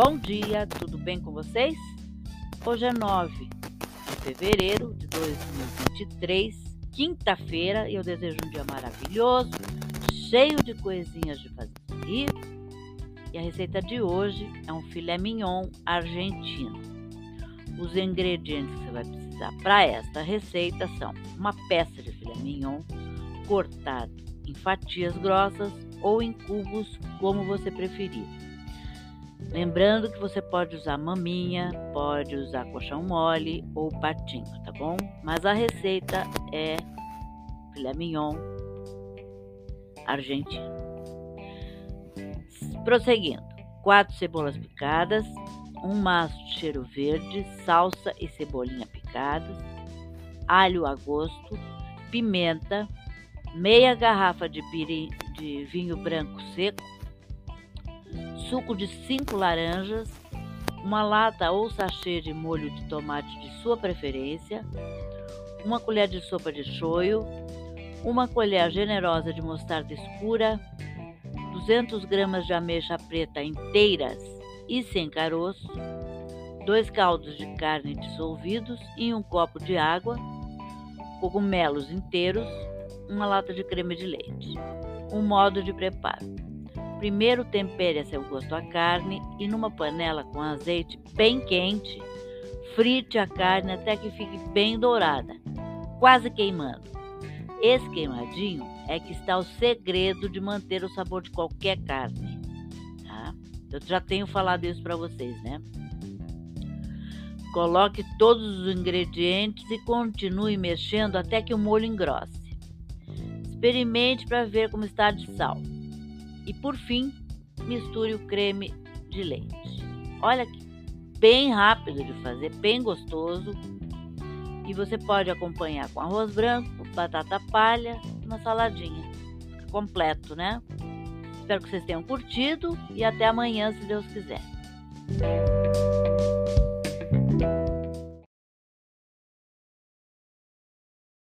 Bom dia, tudo bem com vocês? Hoje é 9 de fevereiro de 2023, quinta-feira, e eu desejo um dia maravilhoso, cheio de coisinhas de fazer rir. E a receita de hoje é um filé mignon argentino. Os ingredientes que você vai precisar para esta receita são uma peça de filé mignon cortado em fatias grossas ou em cubos, como você preferir Lembrando que você pode usar maminha, pode usar colchão mole ou patinho, tá bom? Mas a receita é filé mignon argentino. Prosseguindo, quatro cebolas picadas, um maço de cheiro verde, salsa e cebolinha picadas, alho a gosto, pimenta, meia garrafa de, de vinho branco seco, suco de 5 laranjas, uma lata ou sachê de molho de tomate de sua preferência, uma colher de sopa de shoyu, uma colher generosa de mostarda escura, 200 gramas de ameixa preta inteiras e sem caroço, dois caldos de carne dissolvidos em um copo de água, cogumelos inteiros, uma lata de creme de leite. O modo de preparo: Primeiro tempere a seu gosto a carne e numa panela com azeite bem quente, frite a carne até que fique bem dourada, quase queimando. Esse queimadinho é que está o segredo de manter o sabor de qualquer carne. Tá? Eu já tenho falado isso para vocês, né? Coloque todos os ingredientes e continue mexendo até que o molho engrosse. Experimente para ver como está de sal. E por fim, misture o creme de leite. Olha que bem rápido de fazer, bem gostoso. E você pode acompanhar com arroz branco, batata palha, uma saladinha. Fica completo, né? Espero que vocês tenham curtido e até amanhã, se Deus quiser.